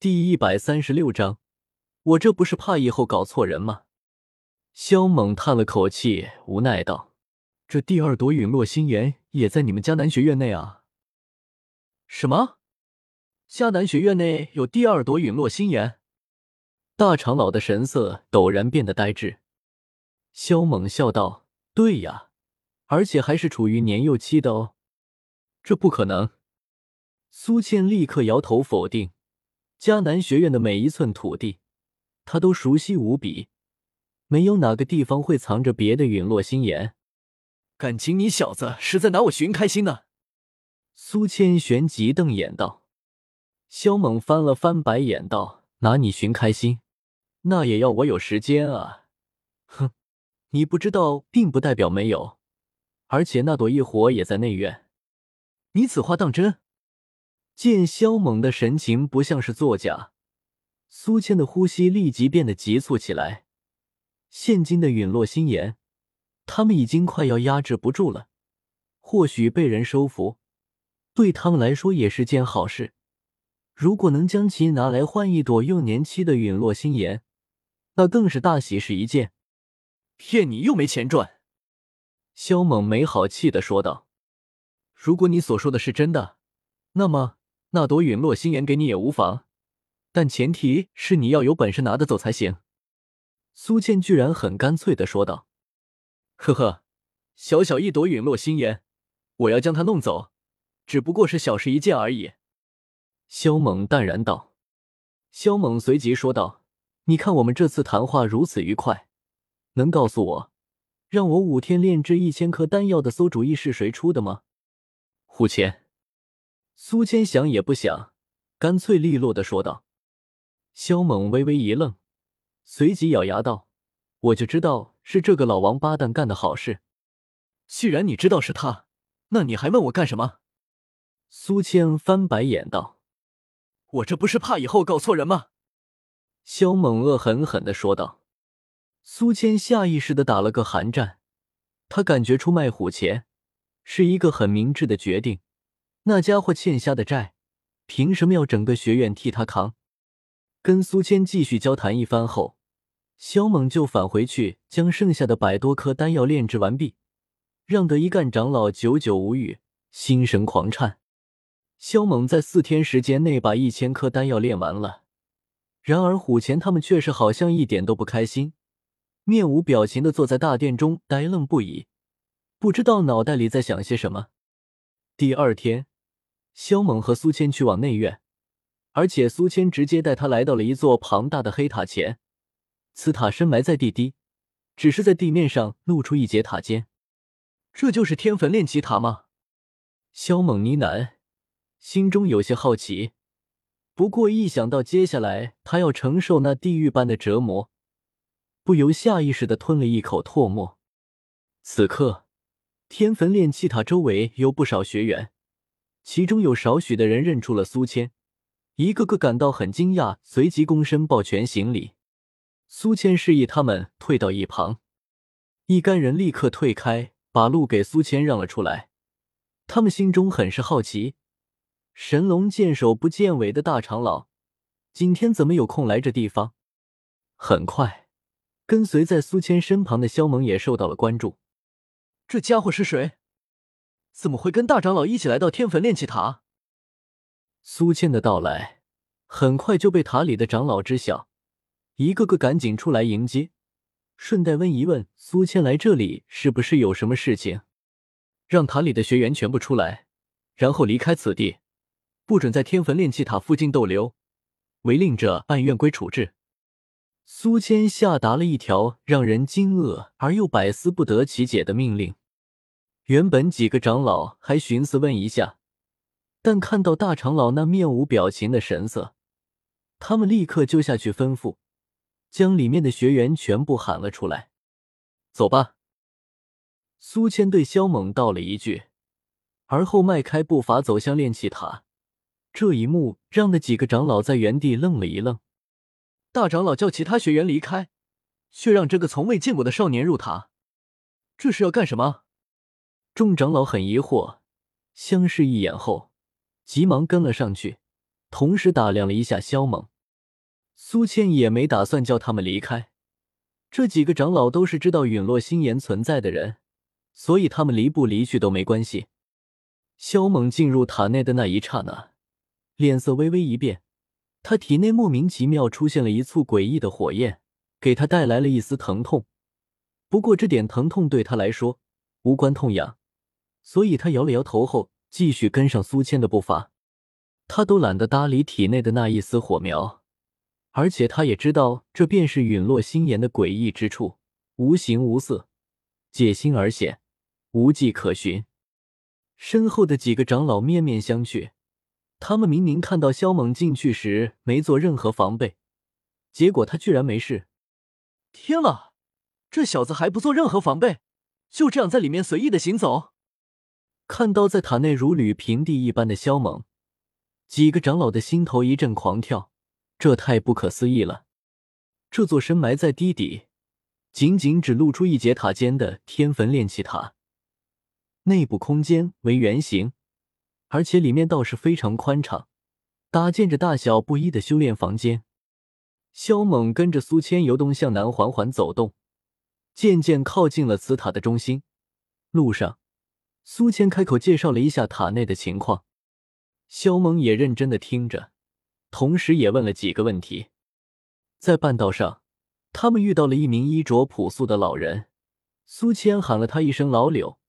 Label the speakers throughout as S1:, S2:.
S1: 第一百三十六章，我这不是怕以后搞错人吗？萧猛叹了口气，无奈道：“这第二朵陨落心炎也在你们迦南学院内啊？”什么？迦南学院内有第二朵陨落心炎？大长老的神色陡然变得呆滞。萧猛笑道：“对呀，而且还是处于年幼期的哦。”这不可能！苏倩立刻摇头否定。迦南学院的每一寸土地，他都熟悉无比，没有哪个地方会藏着别的陨落心炎。感情你小子是在拿我寻开心呢？苏千玄急瞪眼道。萧猛翻了翻白眼道：“拿你寻开心，那也要我有时间啊！哼，你不知道，并不代表没有，而且那朵异火也在内院。你此话当真？”见萧猛的神情不像是作假，苏谦的呼吸立即变得急促起来。现今的陨落心炎，他们已经快要压制不住了。或许被人收服，对他们来说也是件好事。如果能将其拿来换一朵幼年期的陨落心炎，那更是大喜事一件。骗你又没钱赚，萧猛没好气的说道：“如果你所说的是真的，那么……”那朵陨落心炎给你也无妨，但前提是你要有本事拿得走才行。”苏倩居然很干脆的说道。“呵呵，小小一朵陨落心炎，我要将它弄走，只不过是小事一件而已。”萧猛淡然道。萧猛随即说道：“你看我们这次谈话如此愉快，能告诉我，让我五天炼制一千颗丹药的馊主意是谁出的吗？”虎钳。苏千想也不想，干脆利落的说道。萧猛微微一愣，随即咬牙道：“我就知道是这个老王八蛋干的好事。既然你知道是他，那你还问我干什么？”苏千翻白眼道：“我这不是怕以后搞错人吗？”萧猛恶狠狠的说道。苏千下意识的打了个寒战，他感觉出卖虎钳是一个很明智的决定。那家伙欠下的债，凭什么要整个学院替他扛？跟苏谦继续交谈一番后，萧猛就返回去将剩下的百多颗丹药炼制完毕，让得一干长老久久无语，心神狂颤。萧猛在四天时间内把一千颗丹药炼完了，然而虎钳他们却是好像一点都不开心，面无表情的坐在大殿中呆愣不已，不知道脑袋里在想些什么。第二天。萧猛和苏谦去往内院，而且苏谦直接带他来到了一座庞大的黑塔前。此塔深埋在地底，只是在地面上露出一截塔尖。这就是天坟炼气塔吗？萧猛呢喃，心中有些好奇。不过一想到接下来他要承受那地狱般的折磨，不由下意识的吞了一口唾沫。此刻，天坟炼气塔周围有不少学员。其中有少许的人认出了苏谦，一个个感到很惊讶，随即躬身抱拳行礼。苏谦示意他们退到一旁，一干人立刻退开，把路给苏谦让了出来。他们心中很是好奇，神龙见首不见尾的大长老，今天怎么有空来这地方？很快，跟随在苏谦身旁的萧猛也受到了关注。这家伙是谁？怎么会跟大长老一起来到天坟炼气塔？苏倩的到来很快就被塔里的长老知晓，一个个赶紧出来迎接，顺带问一问苏倩来这里是不是有什么事情，让塔里的学员全部出来，然后离开此地，不准在天坟炼气塔附近逗留，违令者按院规处置。苏谦下达了一条让人惊愕而又百思不得其解的命令。原本几个长老还寻思问一下，但看到大长老那面无表情的神色，他们立刻就下去吩咐，将里面的学员全部喊了出来。走吧。苏谦对萧猛道了一句，而后迈开步伐走向炼气塔。这一幕让那几个长老在原地愣了一愣。大长老叫其他学员离开，却让这个从未见过的少年入塔，这是要干什么？众长老很疑惑，相视一眼后，急忙跟了上去，同时打量了一下萧猛。苏倩也没打算叫他们离开，这几个长老都是知道陨落心炎存在的人，所以他们离不离去都没关系。萧猛进入塔内的那一刹那，脸色微微一变，他体内莫名其妙出现了一簇诡异的火焰，给他带来了一丝疼痛。不过这点疼痛对他来说无关痛痒，所以他摇了摇头后，继续跟上苏谦的步伐。他都懒得搭理体内的那一丝火苗，而且他也知道这便是陨落心炎的诡异之处：无形无色，解心而显，无迹可寻。身后的几个长老面面相觑，他们明明看到萧猛进去时没做任何防备，结果他居然没事。
S2: 天啊，这小子还不做任何防备，就这样在里面随意的行走。
S1: 看到在塔内如履平地一般的萧猛。几个长老的心头一阵狂跳，这太不可思议了！这座深埋在地底、仅仅只露出一节塔尖的天坟炼气塔，内部空间为圆形，而且里面倒是非常宽敞，搭建着大小不一的修炼房间。萧猛跟着苏谦由东向南缓缓走动，渐渐靠近了此塔的中心。路上，苏谦开口介绍了一下塔内的情况。萧猛也认真的听着，同时也问了几个问题。在半道上，他们遇到了一名衣着朴素的老人。苏谦喊了他一声“老柳”，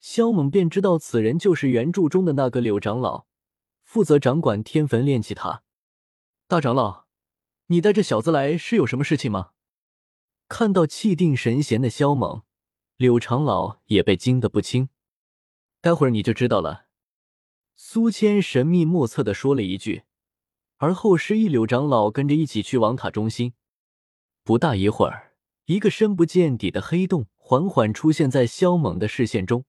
S1: 萧猛便知道此人就是原著中的那个柳长老，负责掌管天坟炼气塔。
S2: 大长老，你带这小子来是有什么事情吗？
S1: 看到气定神闲的萧猛，柳长老也被惊得不轻。
S2: 待会儿你就知道了。
S1: 苏谦神秘莫测的说了一句，而后示意柳长老跟着一起去往塔中心。不大一会儿，一个深不见底的黑洞缓缓出现在萧猛的视线中。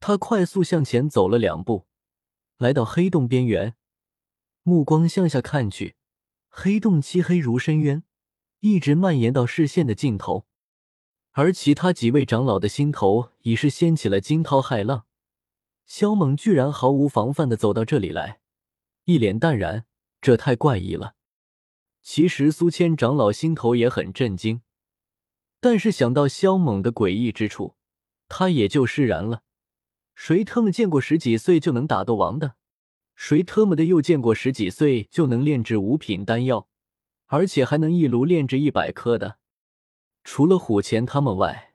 S1: 他快速向前走了两步，来到黑洞边缘，目光向下看去，黑洞漆黑如深渊，一直蔓延到视线的尽头。而其他几位长老的心头已是掀起了惊涛骇浪。萧猛居然毫无防范的走到这里来，一脸淡然，这太怪异了。其实苏谦长老心头也很震惊，但是想到萧猛的诡异之处，他也就释然了。谁他妈见过十几岁就能打斗王的？谁他妈的又见过十几岁就能炼制五品丹药，而且还能一炉炼制一百颗的？除了虎钳他们外，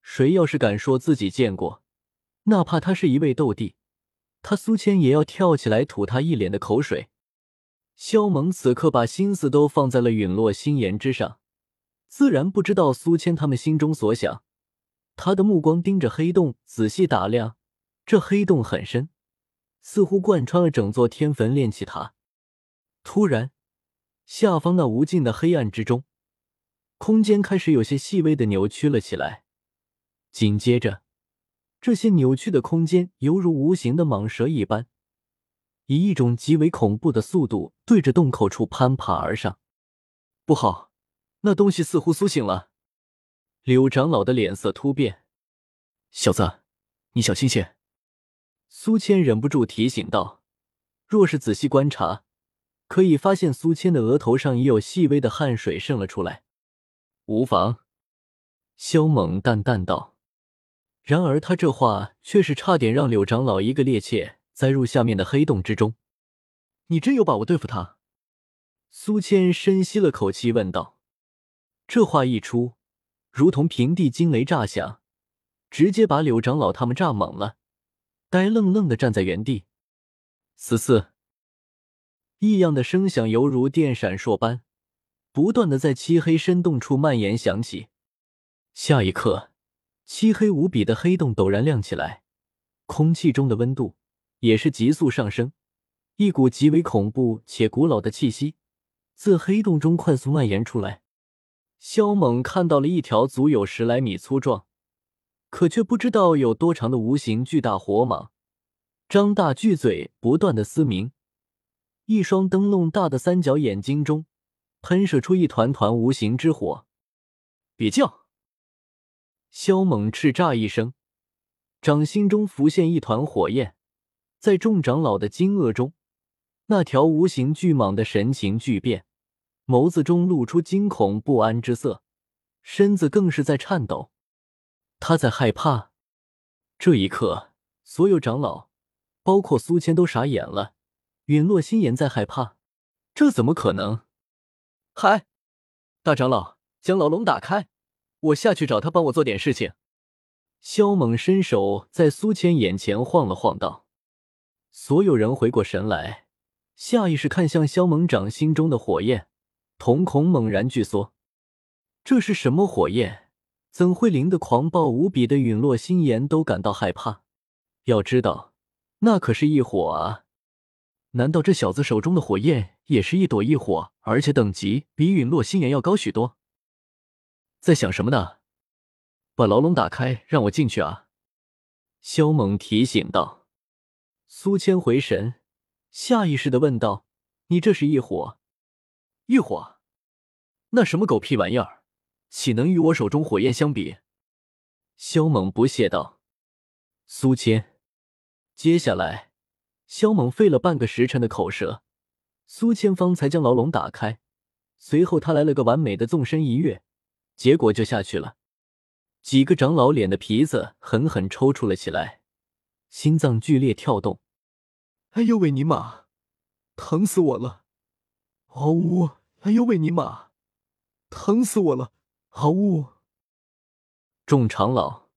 S1: 谁要是敢说自己见过？哪怕他是一位斗帝，他苏谦也要跳起来吐他一脸的口水。萧猛此刻把心思都放在了陨落心炎之上，自然不知道苏谦他们心中所想。他的目光盯着黑洞，仔细打量。这黑洞很深，似乎贯穿了整座天坟炼气塔。突然，下方那无尽的黑暗之中，空间开始有些细微的扭曲了起来。紧接着，这些扭曲的空间犹如无形的蟒蛇一般，以一种极为恐怖的速度对着洞口处攀爬而上。
S2: 不好，那东西似乎苏醒了。
S1: 柳长老的脸色突变：“
S2: 小子，你小心些。”
S1: 苏谦忍不住提醒道。若是仔细观察，可以发现苏谦的额头上已有细微的汗水渗了出来。无妨，萧猛淡淡道。然而，他这话却是差点让柳长老一个趔趄，栽入下面的黑洞之中。
S2: 你真有把握对付他？
S1: 苏谦深吸了口气问道。这话一出，如同平地惊雷炸响，直接把柳长老他们炸懵了，呆愣愣的站在原地。嘶嘶，异样的声响犹如电闪烁般，不断的在漆黑深洞处蔓延响起。下一刻。漆黑无比的黑洞陡然亮起来，空气中的温度也是急速上升，一股极为恐怖且古老的气息自黑洞中快速蔓延出来。萧猛看到了一条足有十来米粗壮，可却不知道有多长的无形巨大火蟒，张大巨嘴，不断的嘶鸣，一双灯笼大的三角眼睛中喷射出一团团无形之火。
S2: 别叫！
S1: 萧猛叱咤一声，掌心中浮现一团火焰，在众长老的惊愕中，那条无形巨蟒的神情巨变，眸子中露出惊恐不安之色，身子更是在颤抖。他在害怕。这一刻，所有长老，包括苏谦，都傻眼了。陨落心炎在害怕，这怎么可能？
S2: 嗨，大长老，将牢笼打开，我下去找他帮我做点事情。
S1: 萧猛伸手在苏谦眼前晃了晃，道：“所有人回过神来，下意识看向萧猛掌心中的火焰，瞳孔猛然聚缩。这是什么火焰？怎会令得狂暴无比的陨落心炎都感到害怕？要知道，那可是异火啊！难道这小子手中的火焰也是一朵异火，而且等级比陨落心炎要高许多？在想什么呢？”把牢笼打开，让我进去啊！萧猛提醒道。苏谦回神，下意识的问道：“你这是异火？
S2: 异火？那什么狗屁玩意儿？岂能与我手中火焰相比？”
S1: 萧猛不屑道。苏谦，接下来，萧猛费了半个时辰的口舌，苏谦方才将牢笼打开。随后他来了个完美的纵身一跃，结果就下去了。几个长老脸的皮子狠狠抽搐了起来，心脏剧烈跳动。
S2: 哎呦喂，尼玛，疼死我了！嗷呜！哎呦喂，尼玛，疼死我了！嗷呜！
S1: 众长老。